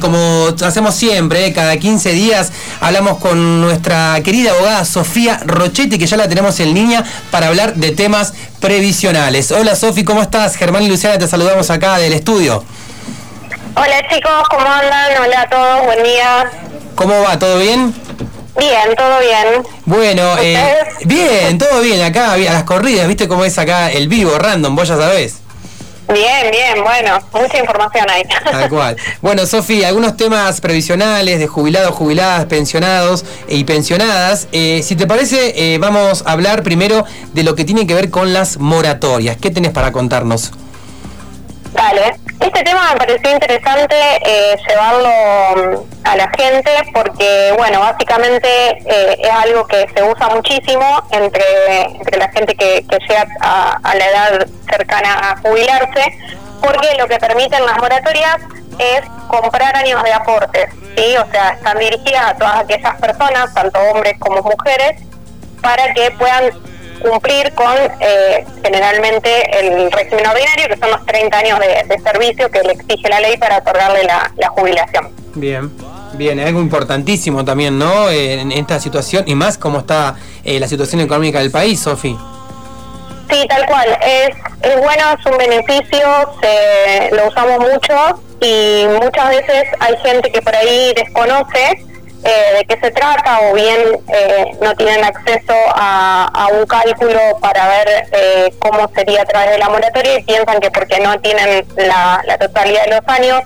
Como hacemos siempre, cada 15 días hablamos con nuestra querida abogada Sofía Rochetti, que ya la tenemos en línea para hablar de temas previsionales. Hola Sofi, ¿cómo estás? Germán y Luciana te saludamos acá del estudio. Hola chicos, ¿cómo andan? Hola a todos, buen día. ¿Cómo va? ¿Todo bien? Bien, todo bien. Bueno, eh, bien, todo bien acá, a las corridas, ¿viste cómo es acá el vivo, random? Vos ya sabés. Bien, bien, bueno, mucha información ahí. Tal cual. Bueno, Sofía, algunos temas previsionales de jubilados, jubiladas, pensionados y pensionadas. Eh, si te parece, eh, vamos a hablar primero de lo que tiene que ver con las moratorias. ¿Qué tenés para contarnos? Dale. Este tema me pareció interesante eh, llevarlo mm, a la gente porque, bueno, básicamente eh, es algo que se usa muchísimo entre, entre la gente que, llega a, la edad cercana a jubilarse, porque lo que permiten las moratorias es comprar años de aportes, ¿sí? O sea, están dirigidas a todas aquellas personas, tanto hombres como mujeres, para que puedan cumplir con eh, generalmente el régimen ordinario, que son los 30 años de, servicio que le exige la ley para otorgarle la, jubilación. Bien. Bien, algo importantísimo también, ¿no? En esta situación y más como está eh, la situación económica del país, Sofi. Sí, tal cual. Es, es bueno, es un beneficio, se, lo usamos mucho y muchas veces hay gente que por ahí desconoce eh, de qué se trata o bien eh, no tienen acceso a, un cálculo para ver eh, cómo sería a través de la moratoria y piensan que porque no tienen la, totalidad de los años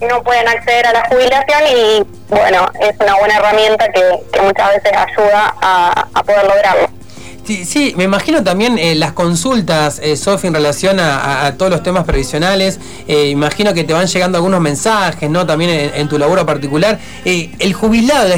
no pueden acceder a la jubilación y bueno, es una buena herramienta que, muchas veces ayuda a poder lograrlo. Sí, sí, me imagino también eh, las consultas, eh, Sofi, en relación a, todos los temas previsionales. Eh, imagino que te van llegando algunos mensajes, ¿no? También en, tu labor particular. Eh, el jubilado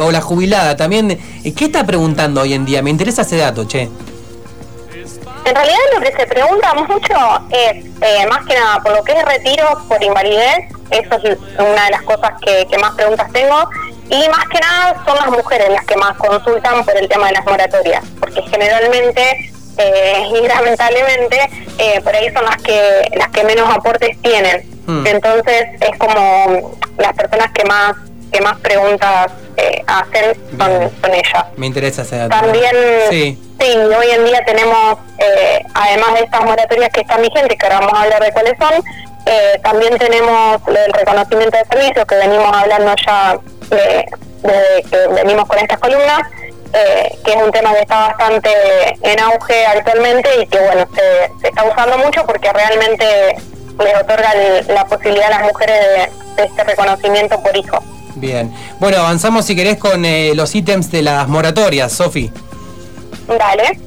o la jubilada, también, ¿qué está preguntando hoy en día? Me interesa ese dato, che. En realidad lo que se pregunta mucho es, más que nada, por lo que es retiro por invalidez, eso es una de las cosas que, que más preguntas tengo y más que nada son las mujeres las que más consultan por el tema de las moratorias, porque generalmente eh, y lamentablemente eh, por ahí son las que las que menos aportes tienen. Hmm. Entonces es como las personas que más que más preguntas eh, hacen son, ellas. Me interesa ese También, sí. hoy en día tenemos, eh, además de estas moratorias que están vigentes, que ahora vamos a hablar de cuáles son, también tenemos el reconocimiento de servicios que venimos hablando ya desde que venimos con estas columnas, eh, que es un tema que está bastante en auge actualmente y que bueno se, está usando mucho porque realmente les otorga la posibilidad a las mujeres de, este reconocimiento por hijo. Bien, bueno, avanzamos si querés con eh, los ítems de las moratorias, Sofi. Dale.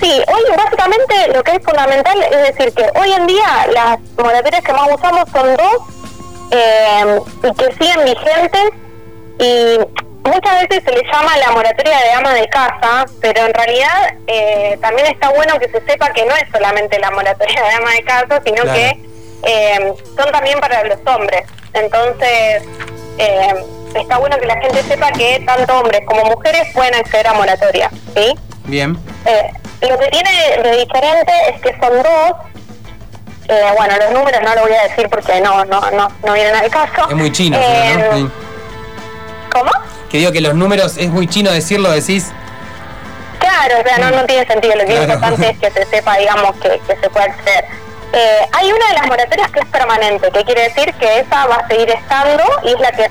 Sí, hoy básicamente lo que es fundamental es decir que hoy en día las moratorias que más usamos son dos eh, y que siguen vigentes y muchas veces se le llama la moratoria de ama de casa, pero en realidad eh, también está bueno que se sepa que no es solamente la moratoria de ama de casa, sino que eh, son también para los hombres. Entonces, eh, está bueno que la gente sepa que tanto hombres como mujeres pueden acceder a moratoria, ¿sí? Bien. lo que tiene de diferente es que son dos. bueno, los números no lo voy a decir porque no no no, no vienen al caso. Es muy chino, ¿no? ¿Cómo? Que digo que los números es muy chino decirlo, decís. Claro, o sea, no, no tiene sentido. Lo que es importante es que se sepa, digamos, que, se puede acceder. Eh, hay una de las moratorias que es permanente, que quiere decir que esa va a seguir estando y es la que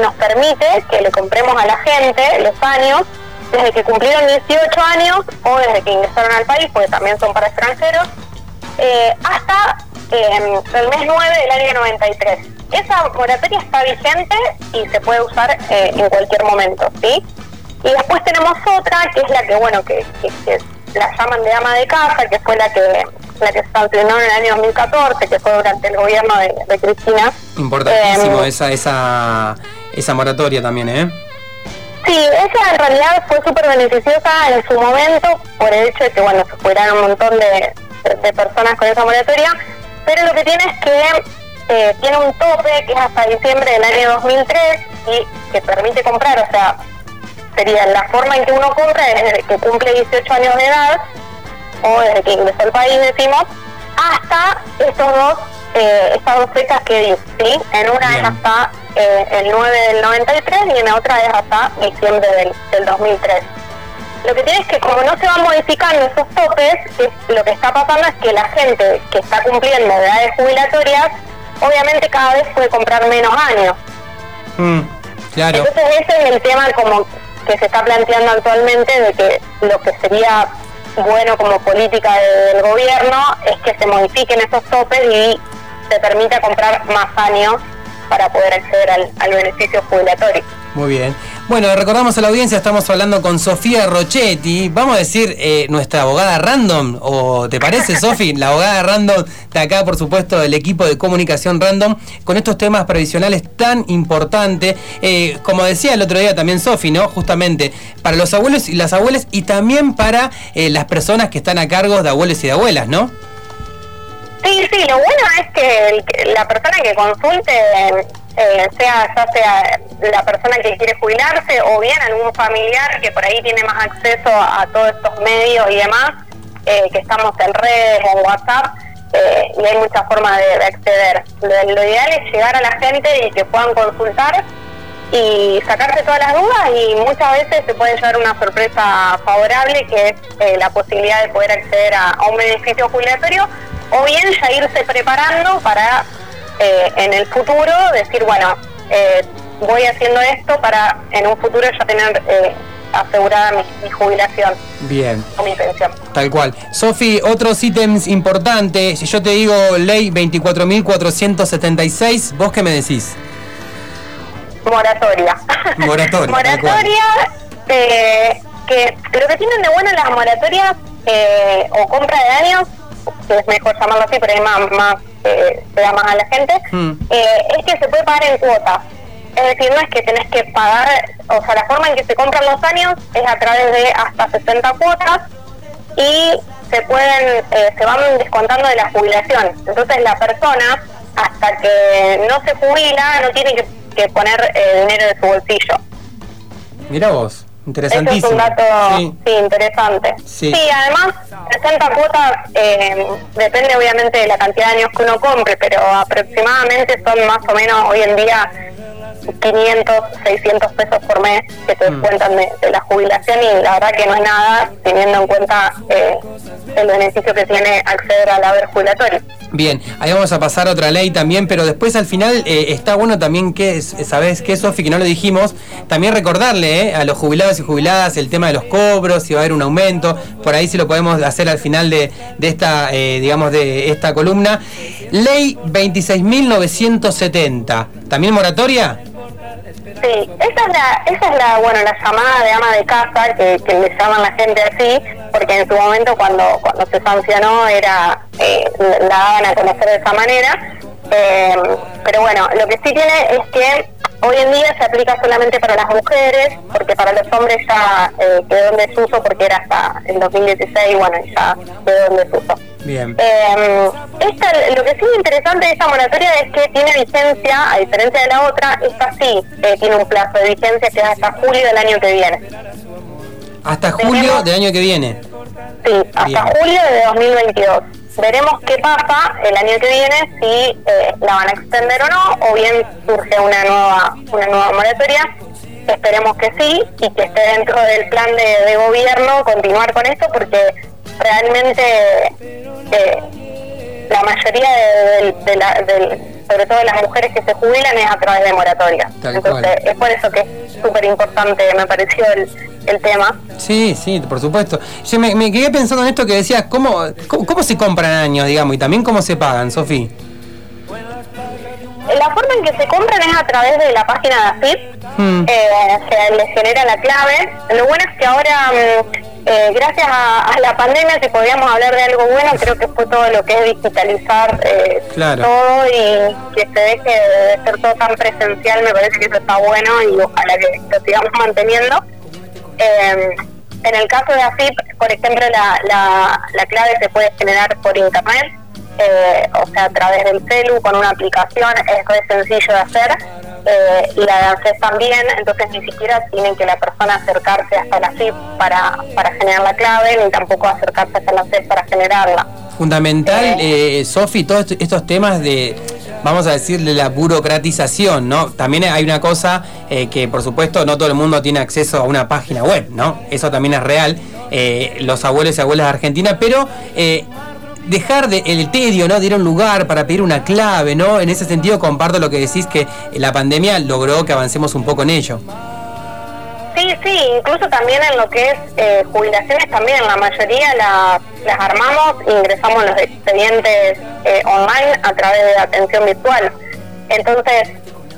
nos permite que le compremos a la gente los años desde que cumplieron 18 años o desde que ingresaron al país, porque también son para extranjeros, eh, hasta eh, el mes 9 del año 93. Esa moratoria está vigente y se puede usar eh, en cualquier momento, ¿sí? Y después tenemos otra, que es la que, bueno, que, la llaman de ama de casa, que fue la que la que se sancionó en el año 2014, que fue durante el gobierno de, Cristina. Importantísimo eh, esa, esa, esa moratoria también, ¿eh? Sí, esa en realidad fue súper beneficiosa en su momento por el hecho de que, bueno, se fueran un montón de, de personas con esa moratoria, pero lo que tiene es que eh, tiene un tope que es hasta diciembre del año 2003 y que permite comprar, o sea, sería la forma en que uno compra es desde que cumple 18 años de edad o desde que ingresó al país, decimos, hasta estos dos, eh, estas dos fechas que di, ¿sí? En una es hasta eh, el 9 del 93 y en la otra es hasta diciembre del, del 2003. Lo que tiene es que como no se van modificando esos topes, lo que está pasando es que la gente que está cumpliendo edades jubilatorias, obviamente cada vez puede comprar menos años. Mm, claro. Entonces ese es el tema como que se está planteando actualmente de que lo que sería bueno como política del gobierno es que se modifiquen esos topes y se permita comprar más años para poder acceder al, al beneficio jubilatorio. Muy bien. Bueno, recordamos a la audiencia, estamos hablando con Sofía Rochetti. Vamos a decir eh, nuestra abogada random, ¿o te parece, Sofi? La abogada random de acá, por supuesto, del equipo de comunicación random, con estos temas previsionales tan importantes. Eh, como decía el otro día también Sofi, ¿no? Justamente para los abuelos y las abuelas y también para eh, las personas que están a cargo de abuelos y de abuelas, ¿no? Sí, sí, lo bueno es que la persona que consulte eh, sea ya sea la persona que quiere jubilarse o bien algún familiar que por ahí tiene más acceso a, todos estos medios y demás, eh, que estamos en redes en WhatsApp, eh, y hay muchas formas de, acceder. Lo, ideal es llegar a la gente y que puedan consultar y sacarse todas las dudas y muchas veces se puede llevar una sorpresa favorable que es la posibilidad de poder acceder a un beneficio jubilatorio o bien ya irse preparando para eh, en el futuro decir, bueno, eh, voy haciendo esto para en un futuro ya tener eh, asegurada mi, jubilación. Bien. O mi pensión. Tal cual. Sofi, otros ítems importantes. Si yo te digo ley 24.476, ¿vos qué me decís? Moratoria. Moratoria. moratoria, que lo que tienen de bueno las moratorias o compra de años, que es mejor llamarlo así, pero más, más se da más a la gente, hmm. eh, es que se puede pagar en cuotas. Es decir, no es que tenés que pagar, o sea, la forma en que se compran los años es a través de hasta 60 cuotas y se pueden, eh, se van descontando de la jubilación. Entonces la persona, hasta que no se jubila, no tiene que, poner eh, dinero de su bolsillo. Mira vos. Interesantísimo. Eso es un dato sí. interesante. Sí. además, 60 cuotas eh, depende obviamente de la cantidad de años que uno compre, pero aproximadamente son más o menos hoy en día 500, 600 pesos por mes que te mm. descuentan de, la jubilación y la verdad que no es nada teniendo en cuenta eh, el beneficio que tiene acceder al haber jubilatorio. Bien, ahí vamos a pasar a otra ley también, pero después al final eh, está bueno también que, ¿sabes qué, Sofi? Que no lo dijimos, también recordarle eh, a los jubilados y jubiladas el tema de los cobros, si va a haber un aumento, por ahí sí lo podemos hacer al final de, esta, eh, digamos, de esta columna. Ley 26.970, ¿también moratoria? Sí, esa es la, esa es la, bueno, la llamada de ama de casa, que, que le llaman la gente así, porque en su momento cuando, cuando se sancionó era, eh, la daban a conocer de esa manera. Eh, pero bueno, lo que sí tiene es que hoy en día se aplica solamente para las mujeres, porque para los hombres ya eh, quedó en desuso, porque era hasta el 2016, bueno, ya quedó en desuso. Bien. Eh, esta, lo que sí es interesante de esta moratoria es que tiene vigencia, a diferencia de la otra, esta sí eh, tiene un plazo de vigencia que es hasta julio del año que viene. ¿Hasta julio del año que viene? Sí, hasta julio de 2022. Veremos qué pasa el año que viene, si eh, la van a extender o no, o bien surge una nueva, una nueva moratoria. Esperemos que sí y que esté dentro del plan de, de gobierno continuar con esto porque realmente eh, la mayoría de, la, sobre todo de las mujeres que se jubilan es a través de moratoria. Entonces es por eso que es súper importante, me pareció el, el tema. Sí, sí, por supuesto. Yo me, quedé pensando en esto que decías, ¿cómo, cómo, se compran años, digamos, y también cómo se pagan, Sofía? La forma en que se compran es a través de la página de AFIP, hmm. eh, se les genera la clave. Lo bueno es que ahora mm, eh, gracias a, la pandemia, si podíamos hablar de algo bueno, creo que fue todo lo que es digitalizar eh, todo y que se deje de ser todo tan presencial, me parece que eso está bueno y ojalá que lo sigamos manteniendo. Eh, en el caso de AFIP, por ejemplo, la, la, la clave se puede generar por internet, o sea, a través del celu, con una aplicación, es muy sencillo de hacer eh, y la de ANSES también, entonces ni siquiera tienen que la persona acercarse hasta la CIP para, para generar la clave, ni tampoco acercarse hasta la CIP para generarla. Fundamental, eh, eh, Sofi, todos estos temas de vamos a decirle, la burocratización, ¿no? También hay una cosa eh, que, por supuesto, no todo el mundo tiene acceso a una página web, ¿no? Eso también es real. Eh, los abuelos y abuelas de Argentina, pero dejar de, el tedio, ¿no? De ir un lugar para pedir una clave, ¿no? En ese sentido comparto lo que decís que la pandemia logró que avancemos un poco en ello. Sí, sí, incluso también en lo que es eh, jubilaciones también, la mayoría las armamos, ingresamos los expedientes eh, online a través de atención virtual. Entonces,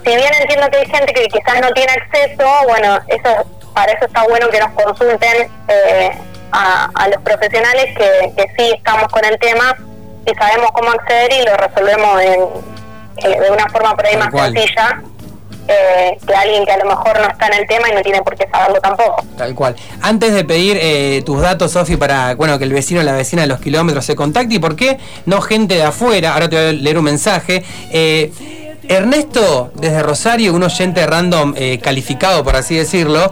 si bien entiendo que hay gente que quizás no tiene acceso, bueno, eso para eso está bueno que nos consulten eh, a, los profesionales que, que, sí estamos con el tema y sabemos cómo acceder y lo resolvemos eh, de una forma por ahí más sencilla. Eh, que alguien que a lo mejor no está en el tema y no tiene por qué saberlo tampoco. Tal cual. Antes de pedir eh, tus datos, Sofi, para bueno que el vecino o la vecina de los kilómetros se contacte, ¿y por qué no gente de afuera? Ahora te voy a leer un mensaje. Ernesto, desde Rosario, un oyente random calificado, por así decirlo,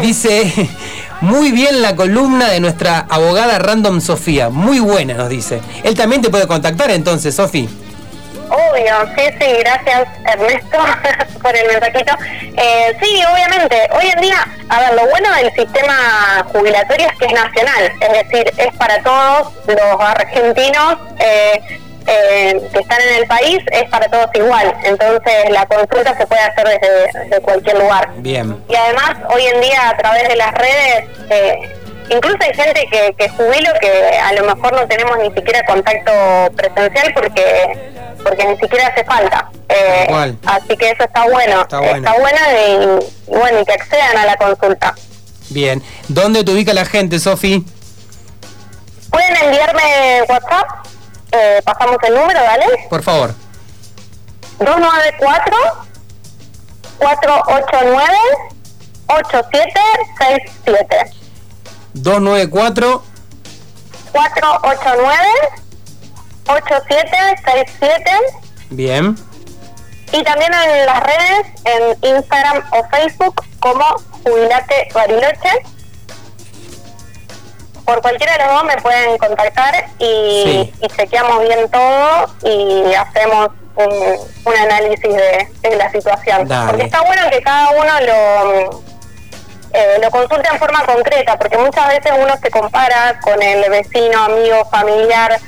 dice, muy bien la columna de nuestra abogada Random Sofía. Muy buena, nos dice. Él también te puede contactar entonces, Sofi. Obvio, sí, sí, gracias Ernesto por el mensajito. Eh, sí, obviamente, hoy en día, a ver, lo bueno del sistema jubilatorio es que es nacional, es decir, es para todos los argentinos. Eh, eh, que están en el país es para todos igual. Entonces la consulta se puede hacer desde, cualquier lugar. Bien. Y además hoy en día a través de las redes, eh, incluso hay gente que, que jubilo que a lo mejor no tenemos ni siquiera contacto presencial porque porque ni siquiera hace falta. Eh, así que eso está bueno. Está bueno, está bueno y, y, bueno, y que accedan a la consulta. Bien. ¿Dónde te ubica la gente, Sofi? Pueden enviarme WhatsApp eh, pasamos el número, ¿vale? Por favor. 294 489 8767 294 489 8767 Bien. Y también en las redes, en Instagram o Facebook, como Jubilate Bariloche por cualquiera de los dos me pueden contactar y, chequeamos bien todo y hacemos un, análisis de, la situación. Porque está bueno que cada uno lo, eh, lo consulte en forma concreta, porque muchas veces uno se compara con el vecino, amigo, familiar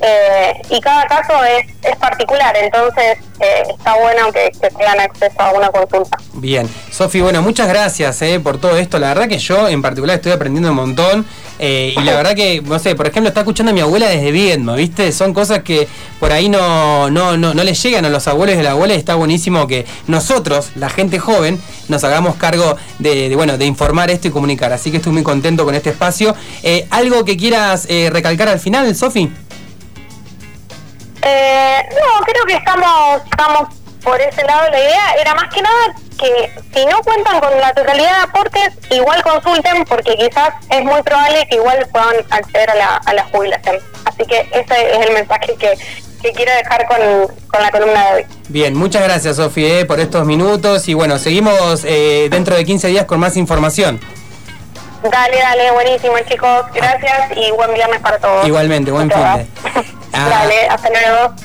eh, y cada caso es, es particular, entonces eh, está bueno que, tengan acceso a una consulta. Bien, Sofi, bueno, muchas gracias eh, por todo esto. La verdad que yo en particular estoy aprendiendo un montón y la verdad que, no sé, por ejemplo, está escuchando a mi abuela desde Viedma, ¿viste? Son cosas que por ahí no, no, no, no le llegan a los abuelos de la abuela y está buenísimo que nosotros, la gente joven, nos hagamos cargo de, bueno, de informar esto y comunicar. Así que estoy muy contento con este espacio. ¿Algo que quieras recalcar al final, Sofi? Eh, no, creo que estamos, estamos por ese lado. La idea era más que nada que si no cuentan con la totalidad de aportes, igual consulten porque quizás es muy probable que igual puedan acceder a la, a la jubilación. Así que ese es el mensaje que, quiero dejar con, la columna de hoy. Bien, muchas gracias Sofía eh, por estos minutos y bueno, seguimos eh, dentro de 15 días con más información. Dale, dale, buenísimo chicos, gracias y buen viernes para todos. Igualmente, buen fin de. Dale, hasta luego.